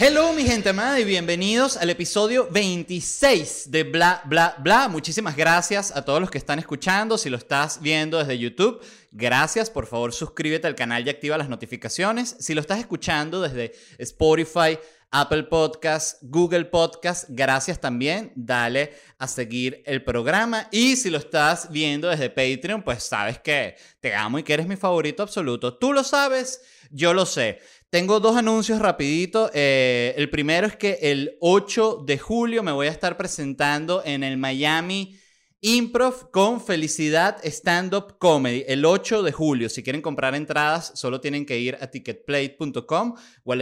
Hello mi gente amada y bienvenidos al episodio 26 de Bla Bla Bla. Muchísimas gracias a todos los que están escuchando. Si lo estás viendo desde YouTube, gracias. Por favor suscríbete al canal y activa las notificaciones. Si lo estás escuchando desde Spotify, Apple Podcast, Google Podcast, gracias también. Dale a seguir el programa. Y si lo estás viendo desde Patreon, pues sabes que te amo y que eres mi favorito absoluto. Tú lo sabes, yo lo sé. Tengo dos anuncios rapidito. Eh, el primero es que el 8 de julio me voy a estar presentando en el Miami Improv con Felicidad Stand Up Comedy. El 8 de julio. Si quieren comprar entradas, solo tienen que ir a ticketplate.com o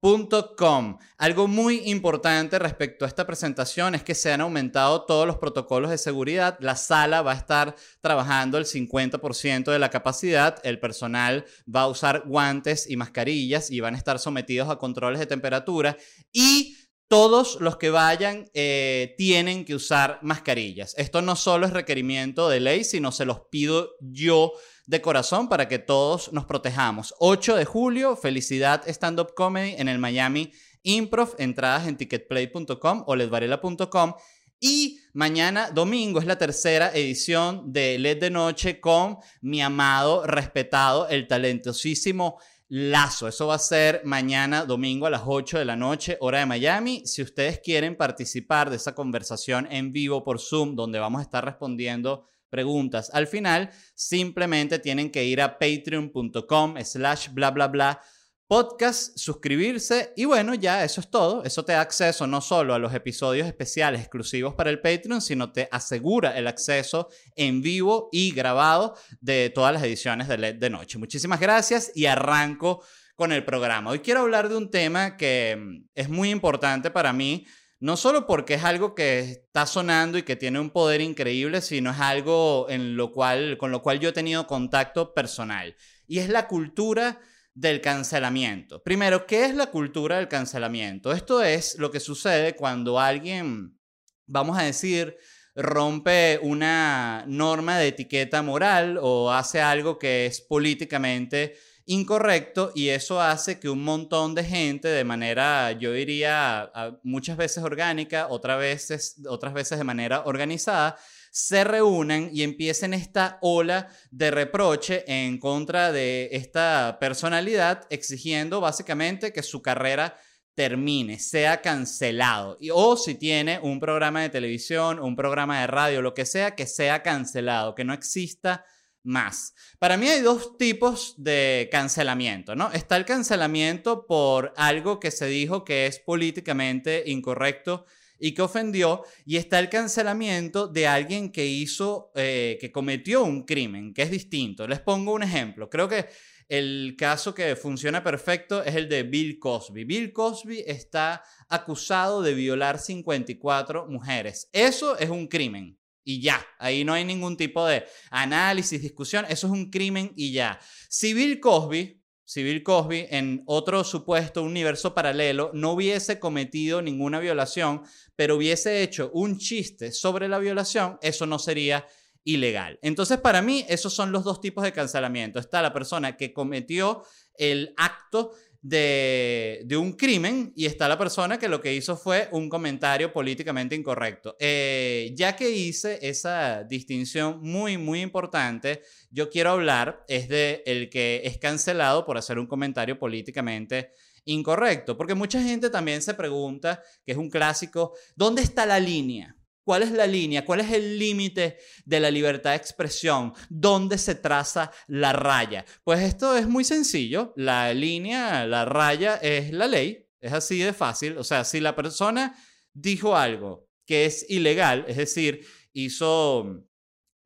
a. Algo muy importante respecto a esta presentación es que se han aumentado todos los protocolos de seguridad. La sala va a estar trabajando el 50% de la capacidad. El personal va a usar guantes y mascarillas y van a estar sometidos a controles de temperatura. Y todos los que vayan eh, tienen que usar mascarillas. Esto no solo es requerimiento de ley, sino se los pido yo de corazón para que todos nos protejamos. 8 de julio, felicidad stand-up comedy en el Miami Improv, entradas en ticketplay.com o ledvarela.com. Y mañana, domingo, es la tercera edición de LED de Noche con mi amado, respetado, el talentosísimo Lazo. Eso va a ser mañana, domingo, a las 8 de la noche, hora de Miami. Si ustedes quieren participar de esa conversación en vivo por Zoom, donde vamos a estar respondiendo preguntas. Al final, simplemente tienen que ir a patreon.com slash bla bla bla podcast, suscribirse y bueno, ya eso es todo. Eso te da acceso no solo a los episodios especiales exclusivos para el Patreon, sino te asegura el acceso en vivo y grabado de todas las ediciones de LED de Noche. Muchísimas gracias y arranco con el programa. Hoy quiero hablar de un tema que mm, es muy importante para mí no solo porque es algo que está sonando y que tiene un poder increíble, sino es algo en lo cual, con lo cual yo he tenido contacto personal. Y es la cultura del cancelamiento. Primero, ¿qué es la cultura del cancelamiento? Esto es lo que sucede cuando alguien, vamos a decir, rompe una norma de etiqueta moral o hace algo que es políticamente incorrecto y eso hace que un montón de gente de manera, yo diría, muchas veces orgánica, otras veces, otras veces de manera organizada, se reúnan y empiecen esta ola de reproche en contra de esta personalidad, exigiendo básicamente que su carrera termine, sea cancelado. Y, o si tiene un programa de televisión, un programa de radio, lo que sea, que sea cancelado, que no exista más. Para mí hay dos tipos de cancelamiento, ¿no? Está el cancelamiento por algo que se dijo que es políticamente incorrecto y que ofendió, y está el cancelamiento de alguien que hizo, eh, que cometió un crimen, que es distinto. Les pongo un ejemplo. Creo que el caso que funciona perfecto es el de Bill Cosby. Bill Cosby está acusado de violar 54 mujeres. Eso es un crimen y ya. Ahí no hay ningún tipo de análisis, discusión. Eso es un crimen y ya. Si Bill Cosby, si Bill Cosby en otro supuesto universo paralelo no hubiese cometido ninguna violación, pero hubiese hecho un chiste sobre la violación, eso no sería ilegal. Entonces, para mí, esos son los dos tipos de cancelamiento. Está la persona que cometió el acto de, un crimen y está la persona que lo que hizo fue un comentario políticamente incorrecto. Eh, ya que hice esa distinción muy, muy importante, yo quiero hablar es de el que es cancelado por hacer un comentario políticamente incorrecto. Porque mucha gente también se pregunta, que es un clásico, ¿dónde está la línea? ¿Cuál es la línea? ¿Cuál es el límite de la libertad de expresión? ¿Dónde se traza la raya? Pues esto es muy sencillo. La línea, la raya es la ley. Es así de fácil. O sea, si la persona dijo algo que es ilegal, es decir, hizo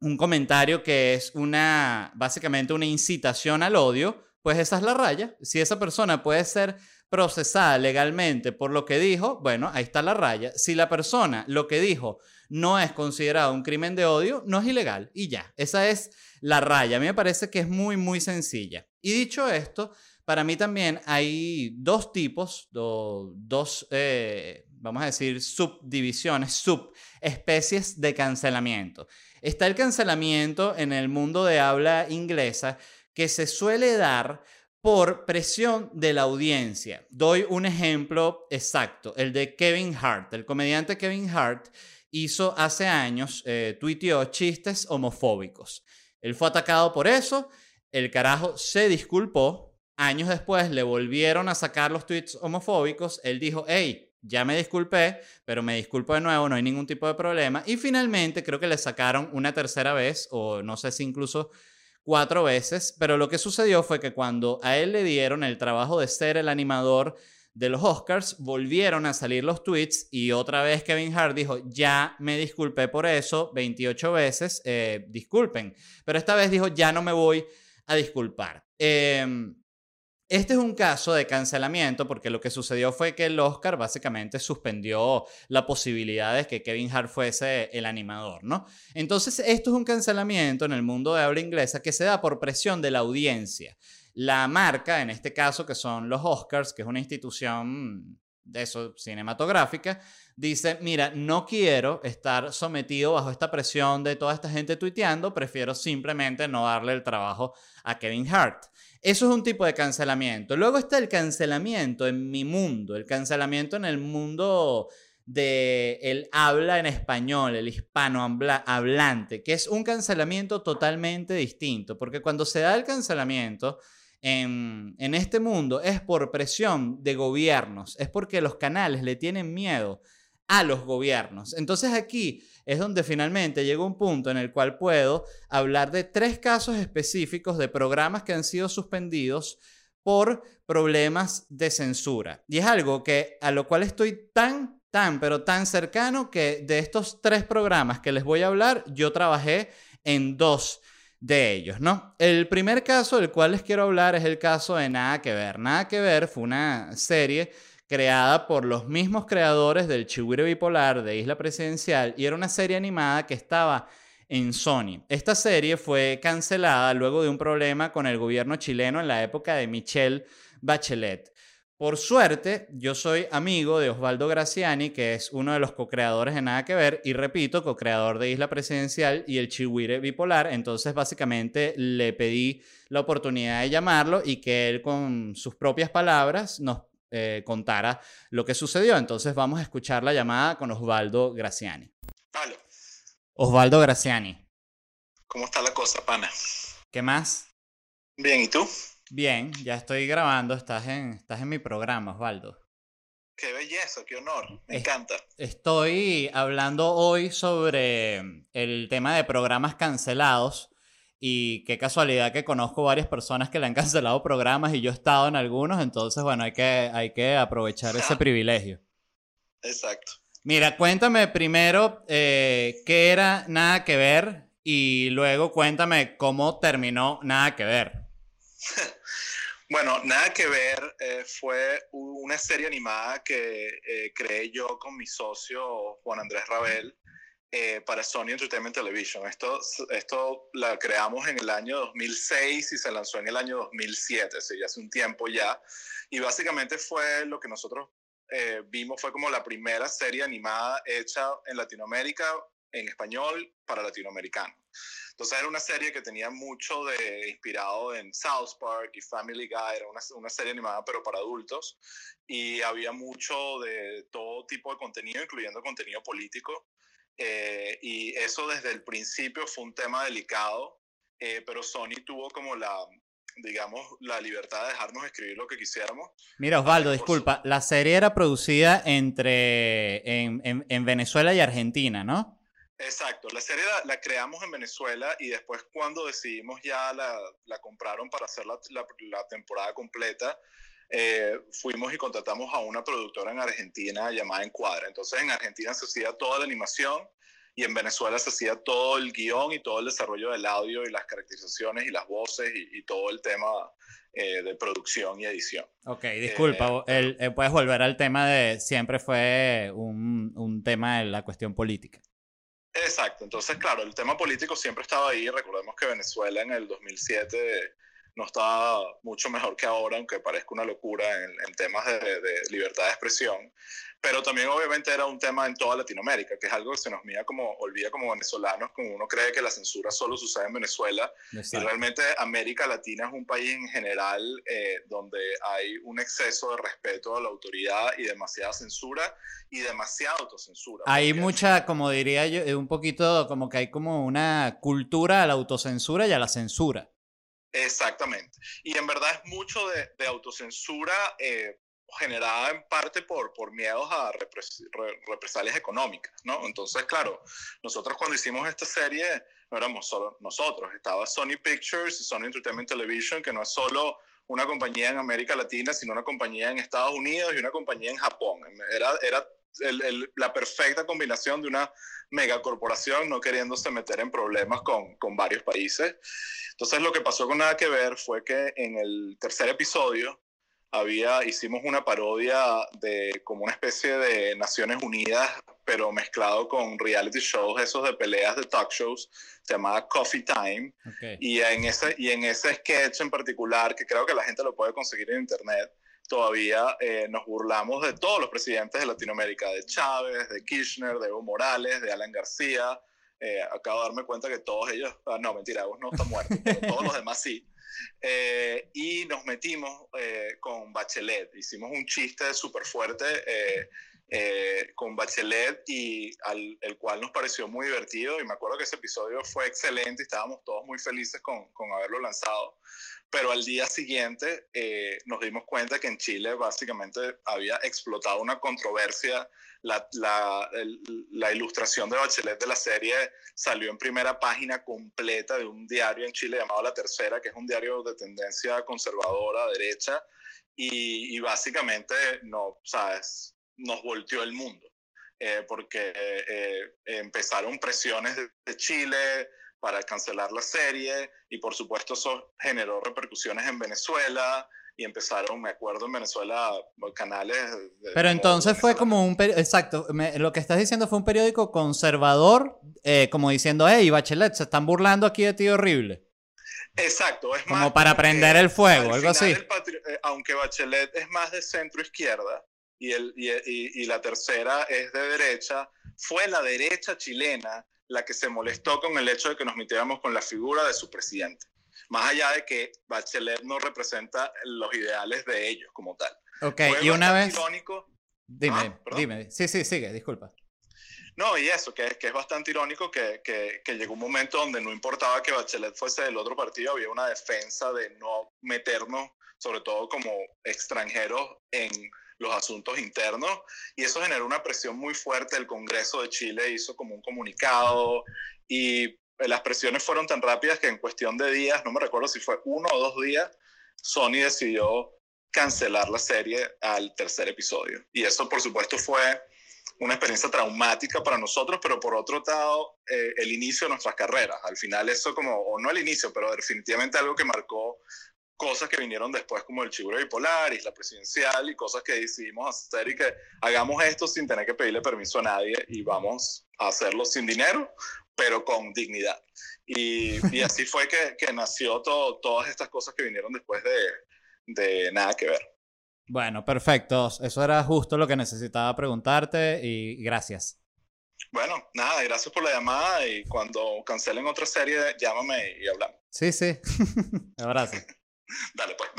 un comentario que es una, básicamente una incitación al odio, pues esa es la raya. Si esa persona puede ser procesada legalmente por lo que dijo, bueno, ahí está la raya. Si la persona lo que dijo no es considerado un crimen de odio, no es ilegal y ya. Esa es la raya. A mí me parece que es muy, muy sencilla. Y dicho esto, para mí también hay dos tipos, dos, eh, vamos a decir, subdivisiones, subespecies de cancelamiento. Está el cancelamiento en el mundo de habla inglesa que se suele dar por presión de la audiencia. Doy un ejemplo exacto, el de Kevin Hart. El comediante Kevin Hart hizo hace años, eh, chistes homofóbicos. Él fue atacado por eso, el carajo se disculpó, años después le volvieron a sacar los tweets homofóbicos, él dijo, hey, ya me disculpé, pero me disculpo de nuevo, no hay ningún tipo de problema. Y finalmente creo que le sacaron una tercera vez, o no sé si incluso cuatro veces, pero lo que sucedió fue que cuando a él le dieron el trabajo de ser el animador de los Oscars, volvieron a salir los tweets y otra vez Kevin Hart dijo, ya me disculpé por eso 28 veces, eh, disculpen, pero esta vez dijo, ya no me voy a disculpar. Eh, este es un caso de cancelamiento porque lo que sucedió fue que el Oscar básicamente suspendió la posibilidad de que Kevin Hart fuese el animador, ¿no? Entonces, esto es un cancelamiento en el mundo de habla inglesa que se da por presión de la audiencia. La marca, en este caso, que son los Oscars, que es una institución eso cinematográfica, dice, mira, no quiero estar sometido bajo esta presión de toda esta gente tuiteando, prefiero simplemente no darle el trabajo a Kevin Hart. Eso es un tipo de cancelamiento. Luego está el cancelamiento en mi mundo, el cancelamiento en el mundo de el habla en español, el hispano hablante, que es un cancelamiento totalmente distinto, porque cuando se da el cancelamiento en, este mundo es por presión de gobiernos, es porque los canales le tienen miedo a los gobiernos. Entonces aquí es donde finalmente llega un punto en el cual puedo hablar de tres casos específicos de programas que han sido suspendidos por problemas de censura. Y es algo que a lo cual estoy tan, tan, pero tan cercano que de estos tres programas que les voy a hablar, yo trabajé en dos de ellos, ¿no? El primer caso del cual les quiero hablar es el caso de Nada que ver. Nada que ver fue una serie creada por los mismos creadores del Chihuire Bipolar de Isla Presidencial y era una serie animada que estaba en Sony. Esta serie fue cancelada luego de un problema con el gobierno chileno en la época de Michelle Bachelet. Por suerte, yo soy amigo de Osvaldo Graciani, que es uno de los co-creadores de Nada que Ver, y repito, co-creador de Isla Presidencial y el Chihuire Bipolar. Entonces, básicamente, le pedí la oportunidad de llamarlo y que él, con sus propias palabras, nos eh, contara lo que sucedió. Entonces vamos a escuchar la llamada con Osvaldo Graciani. Vale. Osvaldo Graciani. ¿Cómo está la cosa, pana? ¿Qué más? Bien, ¿y tú? Bien, ya estoy grabando, estás en, estás en mi programa, Osvaldo. Qué belleza, qué honor, me encanta. Estoy hablando hoy sobre el tema de programas cancelados y qué casualidad que conozco varias personas que le han cancelado programas y yo he estado en algunos, entonces bueno, hay que, hay que aprovechar ese privilegio. Exacto. Mira, cuéntame primero eh, qué era Nada que Ver y luego cuéntame cómo terminó Nada que Ver. bueno, Nada que Ver eh, fue una serie animada que eh, creé yo con mi socio Juan Andrés Rabel eh, para Sony Entertainment Television. Esto, esto la creamos en el año 2006 y se lanzó en el año 2007, así hace un tiempo ya. Y básicamente fue lo que nosotros vimos, fue como la primera serie animada hecha en Latinoamérica en español para latinoamericanos. Entonces era una serie que tenía mucho de inspirado en South Park y Family Guy, era una, una, serie animada pero para adultos y había mucho de todo tipo de contenido, incluyendo contenido político. Eh, y eso desde el principio fue un tema delicado, eh, pero Sony tuvo como la, digamos, la libertad de dejarnos escribir lo que quisiéramos. Mira, Osvaldo, disculpa, la serie era producida entre en, en, Venezuela y Argentina, ¿no? Exacto, la serie la, creamos en Venezuela y después cuando decidimos ya la, la compraron para hacer la, la temporada completa, eh, fuimos y contratamos a una productora en Argentina llamada Encuadra. Entonces en Argentina se hacía toda la animación y en Venezuela se hacía todo el guion y todo el desarrollo del audio y las caracterizaciones y las voces y, todo el tema eh, de producción y edición. Ok, disculpa, eh, puedes volver al tema de siempre fue un, un tema de la cuestión política. Exacto, entonces claro, el tema político siempre estaba ahí. Recordemos que Venezuela en el 2007 no estaba mucho mejor que ahora, aunque parezca una locura en, temas de, libertad de expresión. Pero también obviamente era un tema en toda Latinoamérica, que es algo que se nos mira como, olvida como venezolanos, como uno cree que la censura solo sucede en Venezuela. Y realmente América Latina es un país en general eh, donde hay un exceso de respeto a la autoridad y demasiada censura y demasiada autocensura. Hay mucha, como diría yo, un poquito como que hay como una cultura a la autocensura y a la censura. Exactamente. Y en verdad es mucho de, autocensura eh, generada en parte por, por miedos a represalias económicas, ¿no? Entonces, claro, nosotros cuando hicimos esta serie no éramos solo nosotros, estaba Sony Pictures y Sony Entertainment Television, que no es solo una compañía en América Latina, sino una compañía en Estados Unidos y una compañía en Japón. Era, era la perfecta combinación de una megacorporación no queriéndose meter en problemas con, con, varios países. Entonces lo que pasó con Nada que Ver fue que en el tercer episodio había, hicimos una parodia de como una especie de Naciones Unidas, pero mezclado con reality shows, esos de peleas de talk shows, se llamaba Coffee Time. Y, en ese, y en ese sketch en particular, que creo que la gente lo puede conseguir en internet, todavía eh, nos burlamos de todos los presidentes de Latinoamérica, de Chávez, de Kirchner, de Evo Morales, de Alan García. Eh, acabo de darme cuenta que todos ellos, ah, no, mentira, Evo no está muerto, todos los demás sí. Eh, y nos metimos con Bachelet, hicimos un chiste súper fuerte con Bachelet y al, el cual nos pareció muy divertido. Y me acuerdo que ese episodio fue excelente y estábamos todos muy felices con, con haberlo lanzado pero al día siguiente eh, nos dimos cuenta que en Chile básicamente había explotado una controversia. La, la, la, ilustración de Bachelet de la serie salió en primera página completa de un diario en Chile llamado La Tercera, que es un diario de tendencia conservadora, derecha, y, y básicamente no, ¿sabes? nos volteó el mundo, eh, porque eh, empezaron presiones de, de Chile, para cancelar la serie y por supuesto eso generó repercusiones en Venezuela y empezaron, me acuerdo, en Venezuela canales... Pero entonces fue como un... Exacto, lo que estás diciendo fue un periódico conservador, eh, como diciendo, hey, Bachelet, se están burlando aquí de ti horrible. Exacto, es como para prender el fuego, algo así. Eh, aunque Bachelet es más de centro izquierda y, el, y, y la tercera es de derecha, fue la derecha chilena la que se molestó con el hecho de que nos metiéramos con la figura de su presidente. Más allá de que Bachelet no representa los ideales de ellos como tal. Ok, y una vez... Irónico. Dime, ah, dime. Sí, sí, sigue, disculpa. No, y eso, que, que es bastante irónico que, que, que, llegó un momento donde no importaba que Bachelet fuese del otro partido, había una defensa de no meternos, sobre todo como extranjeros, en los asuntos internos y eso generó una presión muy fuerte. El Congreso de Chile hizo como un comunicado y las presiones fueron tan rápidas que en cuestión de días, no me recuerdo si fue uno o dos días, Sony decidió cancelar la serie al tercer episodio. Y eso, por supuesto, fue una experiencia traumática para nosotros, pero por otro lado, eh, el inicio de nuestras carreras. Al final eso como, o no el inicio, pero definitivamente algo que marcó cosas que vinieron después como el Chiburo Bipolar, y la Presidencial y cosas que decidimos hacer y que hagamos esto sin tener que pedirle permiso a nadie y vamos a hacerlo sin dinero, pero con dignidad. Y, y así fue que, que nació todo, todas estas cosas que vinieron después de, de Nada que Ver. Bueno, perfecto. Eso era justo lo que necesitaba preguntarte y gracias. Bueno, nada, gracias por la llamada y cuando cancelen otra serie, llámame y hablamos. Sí, sí. Abrazo. Dale, pues,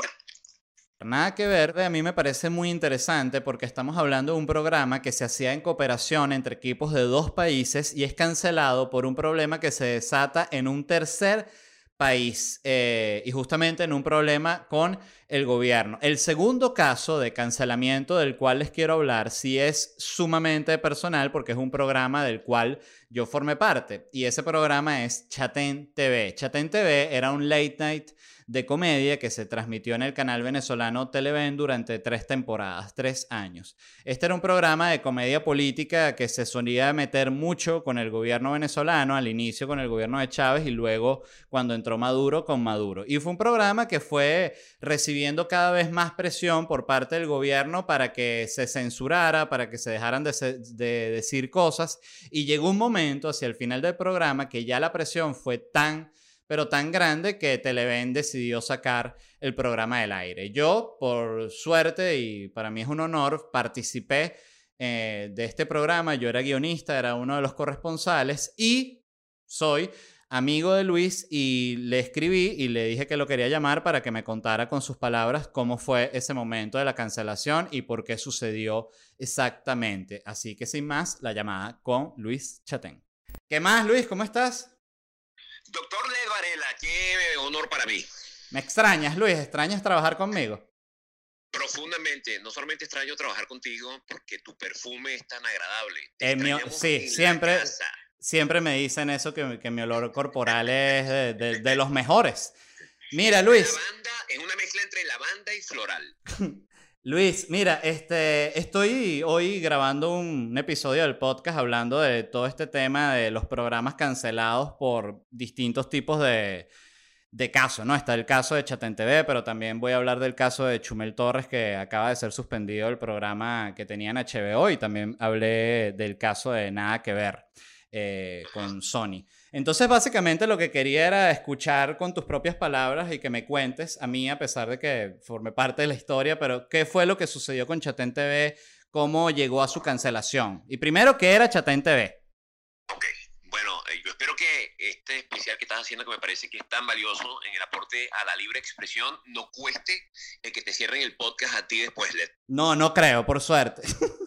Nada que ver, a mí me parece muy interesante porque estamos hablando de un programa que se hacía en cooperación entre equipos de dos países y es cancelado por un problema que se desata en un tercer país eh, y justamente en un problema con el gobierno. El segundo caso de cancelamiento del cual les quiero hablar sí es sumamente personal porque es un programa del cual yo formé parte y ese programa es Chatén TV. Chatén TV era un late night de comedia que se transmitió en el canal venezolano Televen durante tres temporadas, tres años. Este era un programa de comedia política que se solía meter mucho con el gobierno venezolano, al inicio con el gobierno de Chávez y luego cuando entró Maduro con Maduro. Y fue un programa que fue recibiendo cada vez más presión por parte del gobierno para que se censurara, para que se dejaran de, de decir cosas. Y llegó un momento hacia el final del programa que ya la presión fue tan pero tan grande que Televen decidió sacar el programa del aire. Yo, por suerte, y para mí es un honor, participé eh, de este programa. Yo era guionista, era uno de los corresponsales y soy amigo de Luis y le escribí y le dije que lo quería llamar para que me contara con sus palabras cómo fue ese momento de la cancelación y por qué sucedió exactamente. Así que sin más, la llamada con Luis Chatén. ¿Qué más, Luis? ¿Cómo estás? Doctor Led Varela, qué honor para mí. Me extrañas, Luis, extrañas trabajar conmigo. Profundamente, no solamente extraño trabajar contigo porque tu perfume es tan agradable. sí, siempre, siempre me dicen eso, que, que mi olor corporal es de, de los mejores. Mira, Luis. Lavanda es una mezcla entre lavanda y floral. Luis, mira, este, estoy hoy grabando un episodio del podcast hablando de todo este tema de los programas cancelados por distintos tipos de, de casos, ¿no? Está el caso de Chaten TV, pero también voy a hablar del caso de Chumel Torres, que acaba de ser suspendido el programa que tenía en HBO, y también hablé del caso de Nada que Ver eh, con Sony. Entonces, básicamente lo que quería era escuchar con tus propias palabras y que me cuentes a mí, a pesar de que forme parte de la historia, pero qué fue lo que sucedió con Chatén TV, cómo llegó a su cancelación. Y primero, ¿qué era Chatén TV? Ok, bueno, eh, yo espero que este especial que estás haciendo, que me parece que es tan valioso en el aporte a la libre expresión, no cueste el que te cierren el podcast a ti después, Led. No, no creo, por suerte.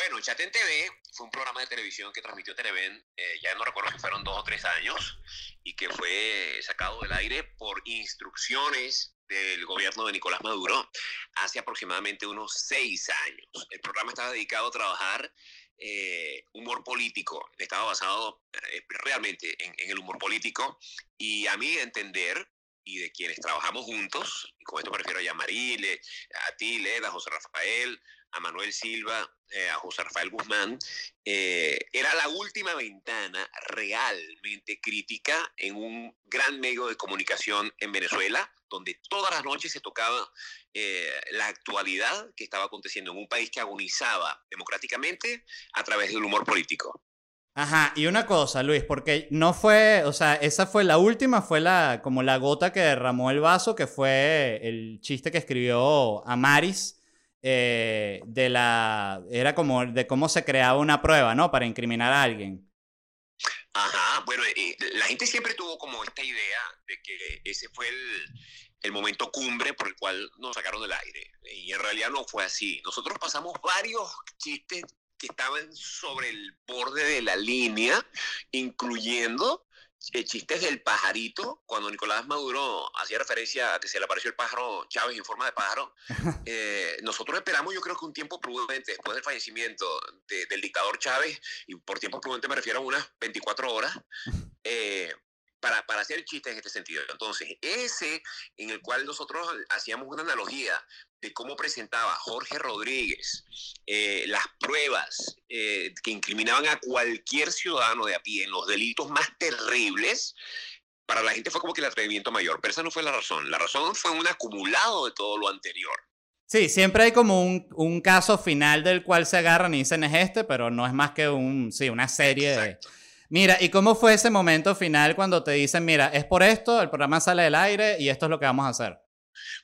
bueno, Chatén TV fue un programa de televisión que transmitió Televen, eh, ya no recuerdo si fueron dos o tres años, y que fue sacado del aire por instrucciones del gobierno de Nicolás Maduro hace aproximadamente unos seis años. El programa estaba dedicado a trabajar eh, humor político, estaba basado eh, realmente en, en, el humor político y a mi entender y de quienes trabajamos juntos, y con esto me refiero a Yamarile, a ti, Leda, a José Rafael, a Manuel Silva, eh, a José Rafael Guzmán, eh, era la última ventana realmente crítica en un gran medio de comunicación en Venezuela, donde todas las noches se tocaba eh, la actualidad que estaba aconteciendo en un país que agonizaba democráticamente a través del humor político. Ajá, y una cosa, Luis, porque no fue, o sea, esa fue la última, fue la, como la gota que derramó el vaso, que fue el chiste que escribió Amaris eh, de la. Era como de cómo se creaba una prueba, ¿no? Para incriminar a alguien. Ajá, bueno, la gente siempre tuvo como esta idea de que ese fue el momento cumbre por el cual nos sacaron del aire. Y en realidad no fue así. Nosotros pasamos varios chistes que estaban sobre el borde de la línea, incluyendo eh, chistes del pajarito, cuando Nicolás Maduro hacía referencia a que se le apareció el pájaro Chávez en forma de pájaro, eh, nosotros esperamos yo creo que un tiempo prudente después del fallecimiento del dictador Chávez, y por tiempo prudente me refiero a unas 24 horas, eh, para, para, hacer chistes en este sentido. Entonces, ese en el cual nosotros hacíamos una analogía de cómo presentaba Jorge Rodríguez eh, las pruebas eh, que incriminaban a cualquier ciudadano de a pie en los delitos más terribles, para la gente fue como que el atrevimiento mayor, pero esa no fue la razón. La razón fue un acumulado de todo lo anterior. Sí, siempre hay como un, un caso final del cual se agarran y dicen es este, pero no es más que un, sí, una serie Exacto. de Mira, ¿y cómo fue ese momento final cuando te dicen, mira, es por esto, el programa sale del aire y esto es lo que vamos a hacer?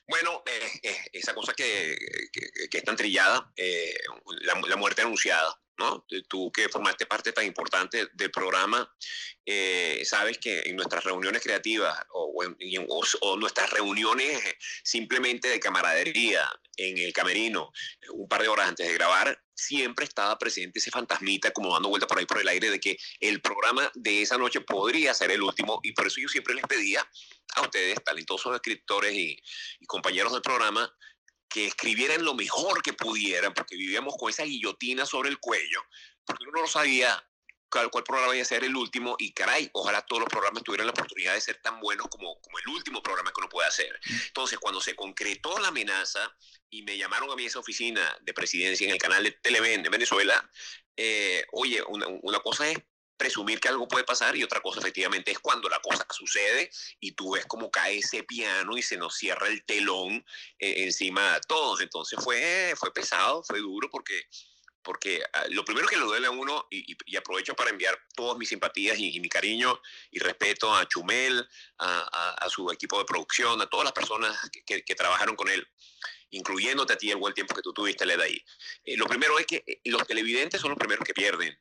Bueno, eh, eh, esa cosa que, que, que, es tan trillada, eh, la, la, muerte anunciada. ¿No? Tú que formaste parte tan importante del programa, eh, sabes que en nuestras reuniones creativas o, o, nuestras reuniones simplemente de camaradería en el camerino, un par de horas antes de grabar, siempre estaba presente ese fantasmita como dando vuelta por ahí por el aire de que el programa de esa noche podría ser el último y por eso yo siempre les pedía a ustedes, talentosos escritores y, y compañeros del programa, que escribieran lo mejor que pudieran, porque vivíamos con esa guillotina sobre el cuello, porque uno no sabía cuál, cuál, programa iba a ser el último y caray, ojalá todos los programas tuvieran la oportunidad de ser tan buenos como, como el último programa que uno puede hacer. Entonces, cuando se concretó la amenaza y me llamaron a mí a esa oficina de presidencia en el canal de Televen de Venezuela, eh, oye, una, una cosa es presumir que algo puede pasar y otra cosa efectivamente es cuando la cosa sucede y tú ves cómo cae ese piano y se nos cierra el telón eh, encima de todos. Entonces fue, fue pesado, fue duro porque, porque ah, lo primero que le duele a uno, y, aprovecho para enviar todas mis simpatías y, mi cariño y respeto a Chumel, a, su equipo de producción, a todas las personas que, trabajaron con él incluyéndote a ti el buen tiempo que tú tuviste, Leda ahí. Eh, lo primero es que eh, los televidentes son los primeros que pierden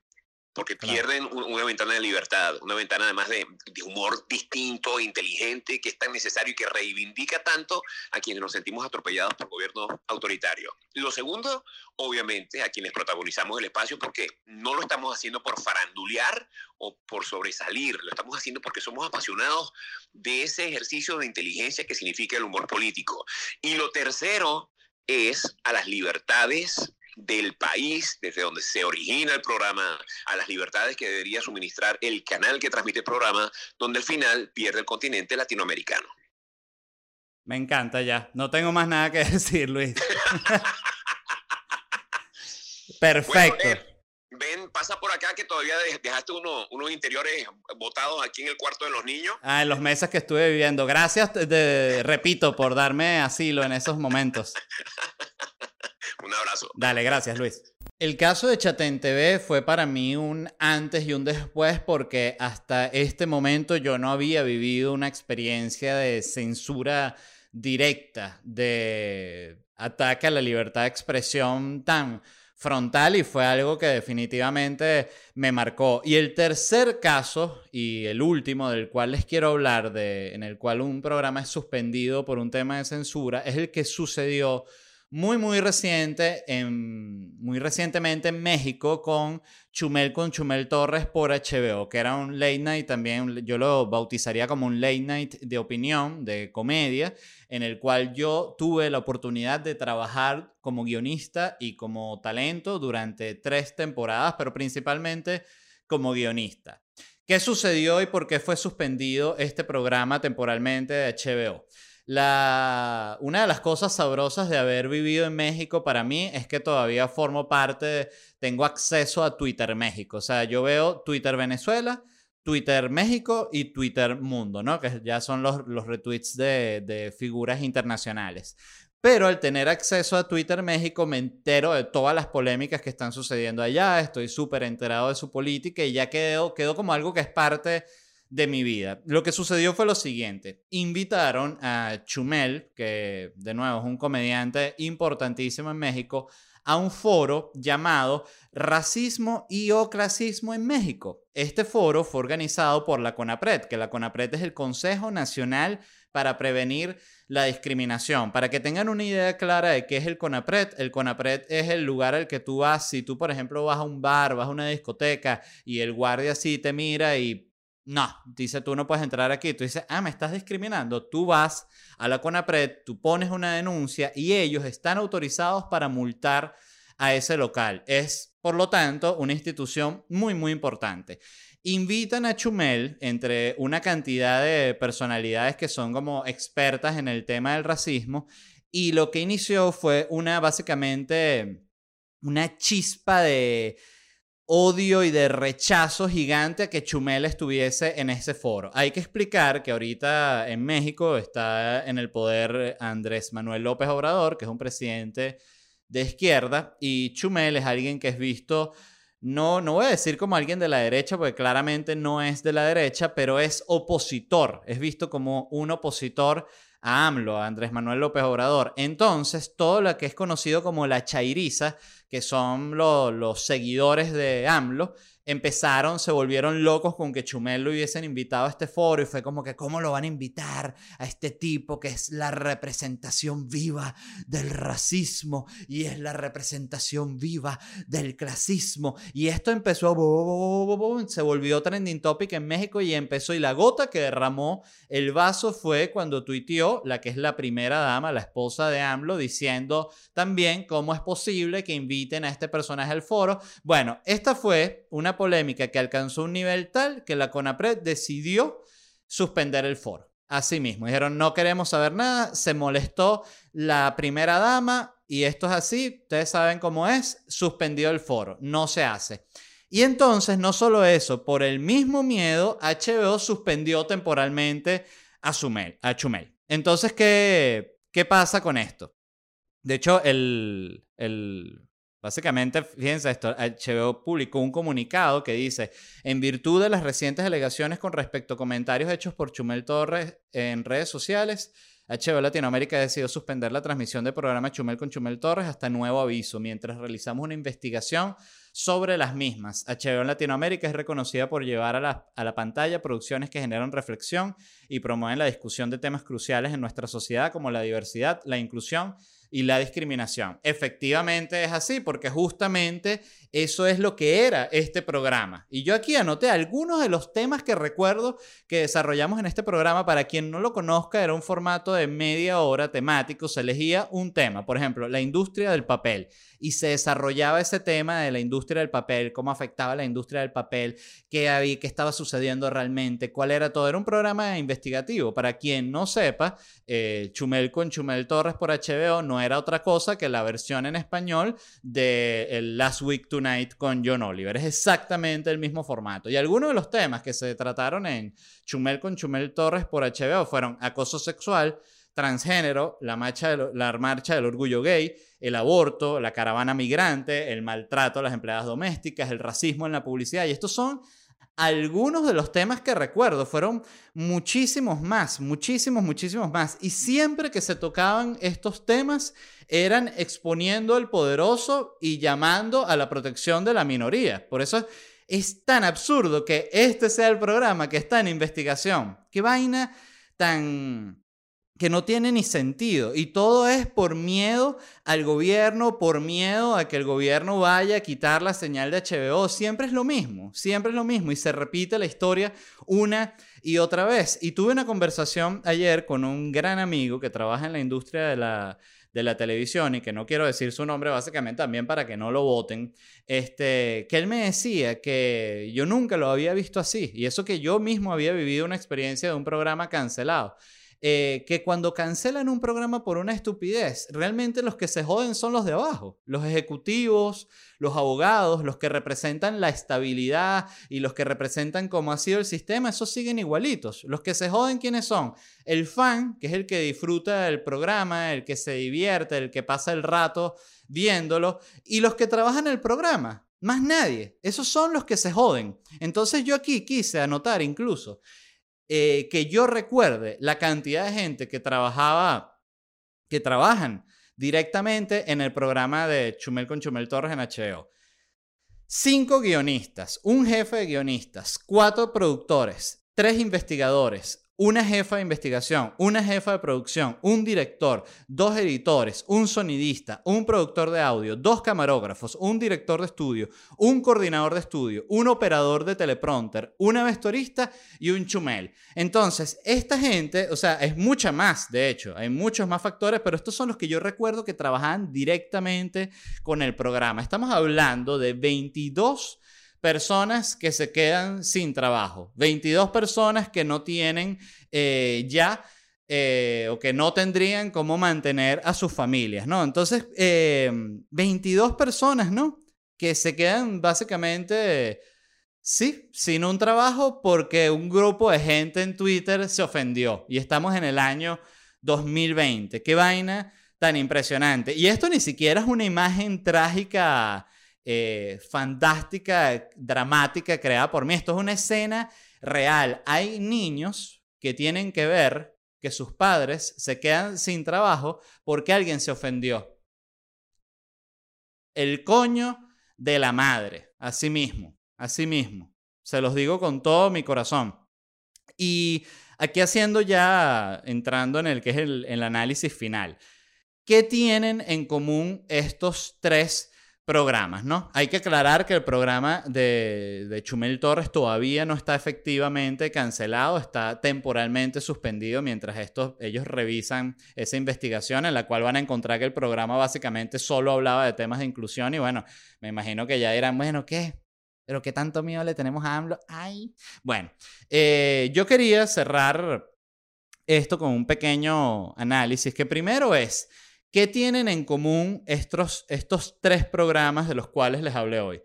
porque pierden una ventana de libertad, una ventana además de, de, humor distinto, inteligente, que es tan necesario y que reivindica tanto a quienes nos sentimos atropellados por gobiernos autoritarios. Lo segundo, obviamente, a quienes protagonizamos el espacio, porque no lo estamos haciendo por farandulear o por sobresalir, lo estamos haciendo porque somos apasionados de ese ejercicio de inteligencia que significa el humor político. Y lo tercero es a las libertades del país, desde donde se origina el programa, a las libertades que debería suministrar el canal que transmite el programa, donde al final pierde el continente latinoamericano. Me encanta ya. No tengo más nada que decir, Luis. Perfecto. ven, pasa por acá que todavía dejaste unos interiores botados aquí en el cuarto de los niños. Ah, en los meses que estuve viviendo. Gracias, repito, por darme asilo en esos momentos. Un abrazo. Dale, gracias Luis. El caso de Chatén TV fue para mí un antes y un después porque hasta este momento yo no había vivido una experiencia de censura directa, de ataque a la libertad de expresión tan frontal y fue algo que definitivamente me marcó. Y el tercer caso y el último del cual les quiero hablar, de, en el cual un programa es suspendido por un tema de censura, es el que sucedió muy, muy reciente, en, muy recientemente en México con Chumel con Chumel Torres por HBO, que era un late night también, yo lo bautizaría como un late night de opinión, de comedia, en el cual yo tuve la oportunidad de trabajar como guionista y como talento durante tres temporadas, pero principalmente como guionista. ¿Qué sucedió y por qué fue suspendido este programa temporalmente de HBO? La, una de las cosas sabrosas de haber vivido en México para mí es que todavía formo parte, tengo acceso a Twitter México. O sea, yo veo Twitter Venezuela, Twitter México y Twitter Mundo, ¿no? Que ya son los, los retweets de, de figuras internacionales. Pero al tener acceso a Twitter México me entero de todas las polémicas que están sucediendo allá, estoy súper enterado de su política y ya quedó, quedó como algo que es parte de mi vida. Lo que sucedió fue lo siguiente. Invitaron a Chumel, que de nuevo es un comediante importantísimo en México, a un foro llamado Racismo y o Clasismo en México. Este foro fue organizado por la CONAPRED, que la CONAPRED es el Consejo Nacional para Prevenir la Discriminación. Para que tengan una idea clara de qué es el CONAPRED, el CONAPRED es el lugar al que tú vas, si tú por ejemplo vas a un bar, vas a una discoteca y el guardia así te mira y no, dice tú no puedes entrar aquí. Tú dices, ah, me estás discriminando. Tú vas a la CONAPRED, tú pones una denuncia y ellos están autorizados para multar a ese local. Es, por lo tanto, una institución muy, muy importante. Invitan a Chumel, entre una cantidad de personalidades que son como expertas en el tema del racismo, y lo que inició fue una, básicamente, una chispa de odio y de rechazo gigante a que Chumel estuviese en ese foro. Hay que explicar que ahorita en México está en el poder Andrés Manuel López Obrador, que es un presidente de izquierda, y Chumel es alguien que es visto, no, no voy a decir como alguien de la derecha, porque claramente no es de la derecha, pero es opositor, es visto como un opositor a AMLO, a Andrés Manuel López Obrador. Entonces, todo lo que es conocido como la chairiza, que son los seguidores de AMLO, empezaron, se volvieron locos con que Chumel lo hubiesen invitado a este foro y fue como que, ¿cómo lo van a invitar a este tipo que es la representación viva del racismo y es la representación viva del clasismo? Y esto empezó, se volvió trending topic en México y empezó, y la gota que derramó el vaso fue cuando tuiteó la que es la primera dama, la esposa de AMLO, diciendo también cómo es posible que a este personaje al foro. Bueno, esta fue una polémica que alcanzó un nivel tal que la CONAPRED decidió suspender el foro. Asimismo, dijeron no queremos saber nada, se molestó la primera dama y esto es así, ustedes saben cómo es, suspendió el foro, no se hace. Y entonces, no solo eso, por el mismo miedo, HBO suspendió temporalmente a, Sumel, a Chumel. Entonces, ¿qué, ¿qué pasa con esto? De hecho, el, el Básicamente, fíjense esto, HBO publicó un comunicado que dice, en virtud de las recientes alegaciones con respecto a comentarios hechos por Chumel Torres en redes sociales, HBO Latinoamérica ha decidido suspender la transmisión del programa Chumel con Chumel Torres hasta nuevo aviso, mientras realizamos una investigación sobre las mismas. HBO Latinoamérica es reconocida por llevar a la, a la pantalla producciones que generan reflexión y promueven la discusión de temas cruciales en nuestra sociedad como la diversidad, la inclusión y la discriminación. Efectivamente es así, porque justamente eso es lo que era este programa. Y yo aquí anoté algunos de los temas que recuerdo que desarrollamos en este programa. Para quien no lo conozca, era un formato de media hora temático. Se elegía un tema, por ejemplo, la industria del papel. Y se desarrollaba ese tema de la industria del papel, cómo afectaba la industria del papel, qué, había, qué estaba sucediendo realmente, cuál era todo. Era un programa investigativo. Para quien no sepa, eh, Chumel con Chumel Torres por HBO no era otra cosa que la versión en español de Last Week Tonight con John Oliver. Es exactamente el mismo formato. Y algunos de los temas que se trataron en Chumel con Chumel Torres por HBO fueron acoso sexual, transgénero, la marcha, la marcha del orgullo gay, el aborto, la caravana migrante, el maltrato a las empleadas domésticas, el racismo en la publicidad. Y estos son algunos de los temas que recuerdo. Fueron muchísimos más, muchísimos, muchísimos más. Y siempre que se tocaban estos temas, eran exponiendo al poderoso y llamando a la protección de la minoría. Por eso es tan absurdo que este sea el programa que está en investigación. Qué vaina tan que no tiene ni sentido. Y todo es por miedo al gobierno, por miedo a que el gobierno vaya a quitar la señal de HBO. Siempre es lo mismo, siempre es lo mismo. Y se repite la historia una y otra vez. Y tuve una conversación ayer con un gran amigo que trabaja en la industria de la, de la televisión y que no quiero decir su nombre básicamente también para que no lo voten, este, que él me decía que yo nunca lo había visto así. Y eso que yo mismo había vivido una experiencia de un programa cancelado. Eh, que cuando cancelan un programa por una estupidez, realmente los que se joden son los de abajo, los ejecutivos, los abogados, los que representan la estabilidad y los que representan cómo ha sido el sistema, esos siguen igualitos. Los que se joden, ¿quiénes son? El fan, que es el que disfruta del programa, el que se divierte, el que pasa el rato viéndolo, y los que trabajan el programa. Más nadie. Esos son los que se joden. Entonces yo aquí quise anotar incluso eh, que yo recuerde la cantidad de gente que trabajaba, que trabajan directamente en el programa de Chumel con Chumel Torres en HBO. Cinco guionistas, un jefe de guionistas, cuatro productores, tres investigadores, una jefa de investigación, una jefa de producción, un director, dos editores, un sonidista, un productor de audio, dos camarógrafos, un director de estudio, un coordinador de estudio, un operador de teleprompter, una vestuarista y un chumel. Entonces, esta gente, o sea, es mucha más, de hecho, hay muchos más factores, pero estos son los que yo recuerdo que trabajaban directamente con el programa. Estamos hablando de 22 personas que se quedan sin trabajo, 22 personas que no tienen eh, ya eh, o que no tendrían cómo mantener a sus familias, ¿no? Entonces, 22 eh, personas, ¿no? Que se quedan básicamente, sí, sin un trabajo porque un grupo de gente en Twitter se ofendió y estamos en el año 2020. Qué vaina tan impresionante. Y esto ni siquiera es una imagen trágica eh, fantástica, dramática, creada por mí. Esto es una escena real. Hay niños que tienen que ver que sus padres se quedan sin trabajo porque alguien se ofendió. el coño de la madre. Así mismo, mismo. Se los digo con todo mi corazón. Y aquí haciendo ya, entrando en el que es el, análisis final. ¿Qué tienen en común estos tres programas, ¿no? Hay que aclarar que el programa de, de, Chumel Torres todavía no está efectivamente cancelado, está temporalmente suspendido mientras estos, ellos revisan esa investigación en la cual van a encontrar que el programa básicamente solo hablaba de temas de inclusión y bueno, me imagino que ya dirán, bueno, ¿qué? ¿Pero qué tanto miedo le tenemos a AMLO? Ay. Bueno, eh, yo quería cerrar esto con un pequeño análisis que primero es... ¿Qué tienen en común estos, estos tres programas de los cuales les hablé hoy?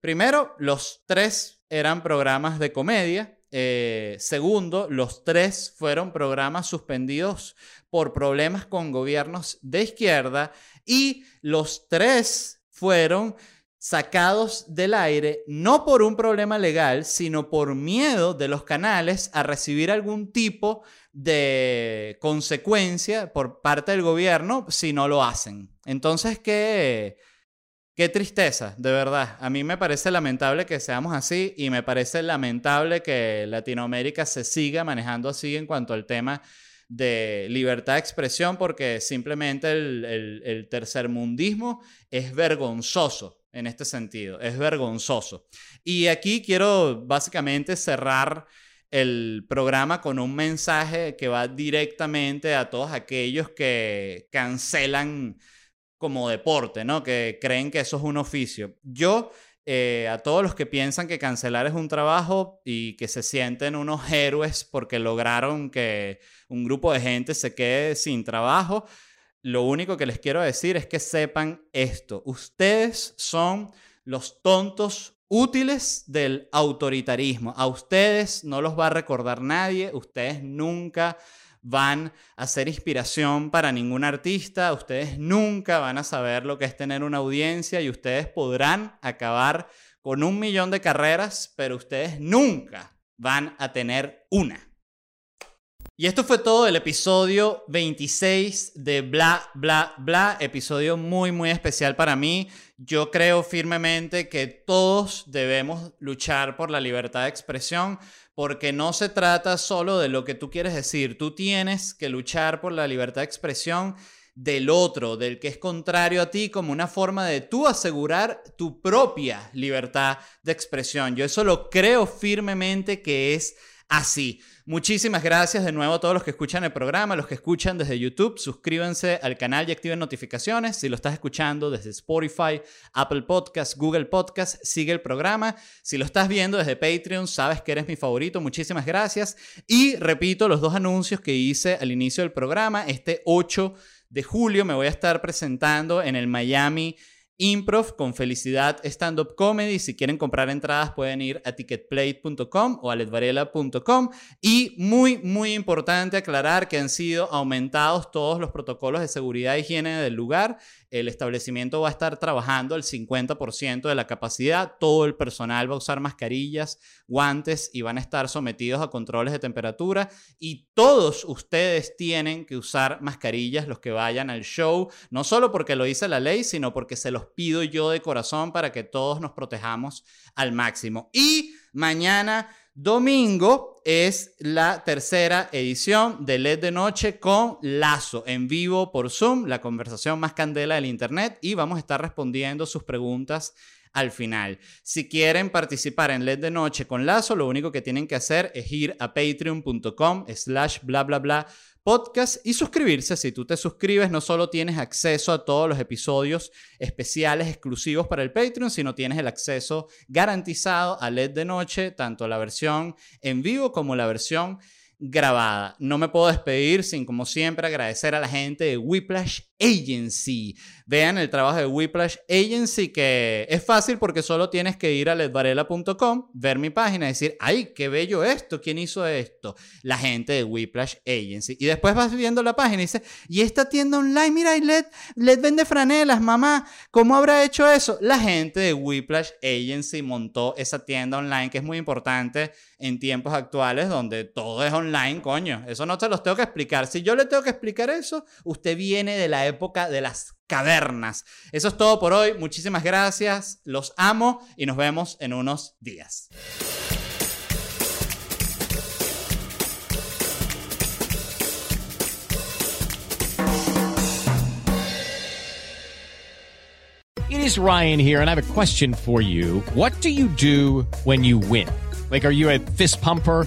Primero, los tres eran programas de comedia. Eh, segundo, los tres fueron programas suspendidos por problemas con gobiernos de izquierda. Y los tres fueron sacados del aire no por un problema legal, sino por miedo de los canales a recibir algún tipo de consecuencia por parte del gobierno si no lo hacen. Entonces, qué, qué tristeza, de verdad. A mí me parece lamentable que seamos así y me parece lamentable que Latinoamérica se siga manejando así en cuanto al tema de libertad de expresión porque simplemente el, el, el tercermundismo es vergonzoso en este sentido. Es vergonzoso. Y aquí quiero básicamente cerrar el programa con un mensaje que va directamente a todos aquellos que cancelan como deporte, ¿no? Que creen que eso es un oficio. Yo, eh, a todos los que piensan que cancelar es un trabajo y que se sienten unos héroes porque lograron que un grupo de gente se quede sin trabajo, lo único que les quiero decir es que sepan esto. Ustedes son los tontos útiles del autoritarismo. A ustedes no los va a recordar nadie. Ustedes nunca van a ser inspiración para ningún artista. Ustedes nunca van a saber lo que es tener una audiencia y ustedes podrán acabar con un millón de carreras, pero ustedes nunca van a tener una. Y esto fue todo el episodio 26 de Bla, Bla, Bla, episodio muy, muy especial para mí. Yo creo firmemente que todos debemos luchar por la libertad de expresión porque no se trata solo de lo que tú quieres decir, tú tienes que luchar por la libertad de expresión del otro, del que es contrario a ti, como una forma de tú asegurar tu propia libertad de expresión. Yo eso lo creo firmemente que es así. Muchísimas gracias de nuevo a todos los que escuchan el programa, los que escuchan desde YouTube. Suscríbanse al canal y activen notificaciones. Si lo estás escuchando desde Spotify, Apple Podcast, Google Podcast, sigue el programa. Si lo estás viendo desde Patreon, sabes que eres mi favorito. Muchísimas gracias. Y repito los dos anuncios que hice al inicio del programa. Este 8 de julio me voy a estar presentando en el Miami Improv con Felicidad Stand Up Comedy. Si quieren comprar entradas pueden ir a ticketplate.com o a ledvarela.com. Y muy, muy importante aclarar que han sido aumentados todos los protocolos de seguridad e higiene del lugar el establecimiento va a estar trabajando al 50% de la capacidad, todo el personal va a usar mascarillas, guantes y van a estar sometidos a controles de temperatura y todos ustedes tienen que usar mascarillas los que vayan al show, no solo porque lo dice la ley, sino porque se los pido yo de corazón para que todos nos protejamos al máximo. Y mañana Domingo es la tercera edición de LED de Noche con Lazo en vivo por Zoom, la conversación más candela del Internet y vamos a estar respondiendo sus preguntas al final. Si quieren participar en LED de Noche con Lazo, lo único que tienen que hacer es ir a patreon.com slash bla bla bla podcast y suscribirse. Si tú te suscribes, no solo tienes acceso a todos los episodios especiales exclusivos para el Patreon, sino tienes el acceso garantizado a LED de noche, tanto la versión en vivo como la versión grabada. No me puedo despedir sin, como siempre, agradecer a la gente de Whiplash Agency. Vean el trabajo de Whiplash Agency, que es fácil porque solo tienes que ir a ledvarela.com, ver mi página y decir, ay, qué bello esto, ¿quién hizo esto? La gente de Whiplash Agency. Y después vas viendo la página y dices, ¿y esta tienda online? Mira, LED, LED vende franelas, mamá. ¿Cómo habrá hecho eso? La gente de Whiplash Agency montó esa tienda online que es muy importante en tiempos actuales donde todo es online, coño. Eso no te los tengo que explicar. Si yo le tengo que explicar eso, usted viene de la época de las cavernas. Eso es todo por hoy. Muchísimas gracias. Los amo y nos vemos en unos días. It is Ryan here, and I have a question for you. What do you do when you win? Like, are you a fist pumper?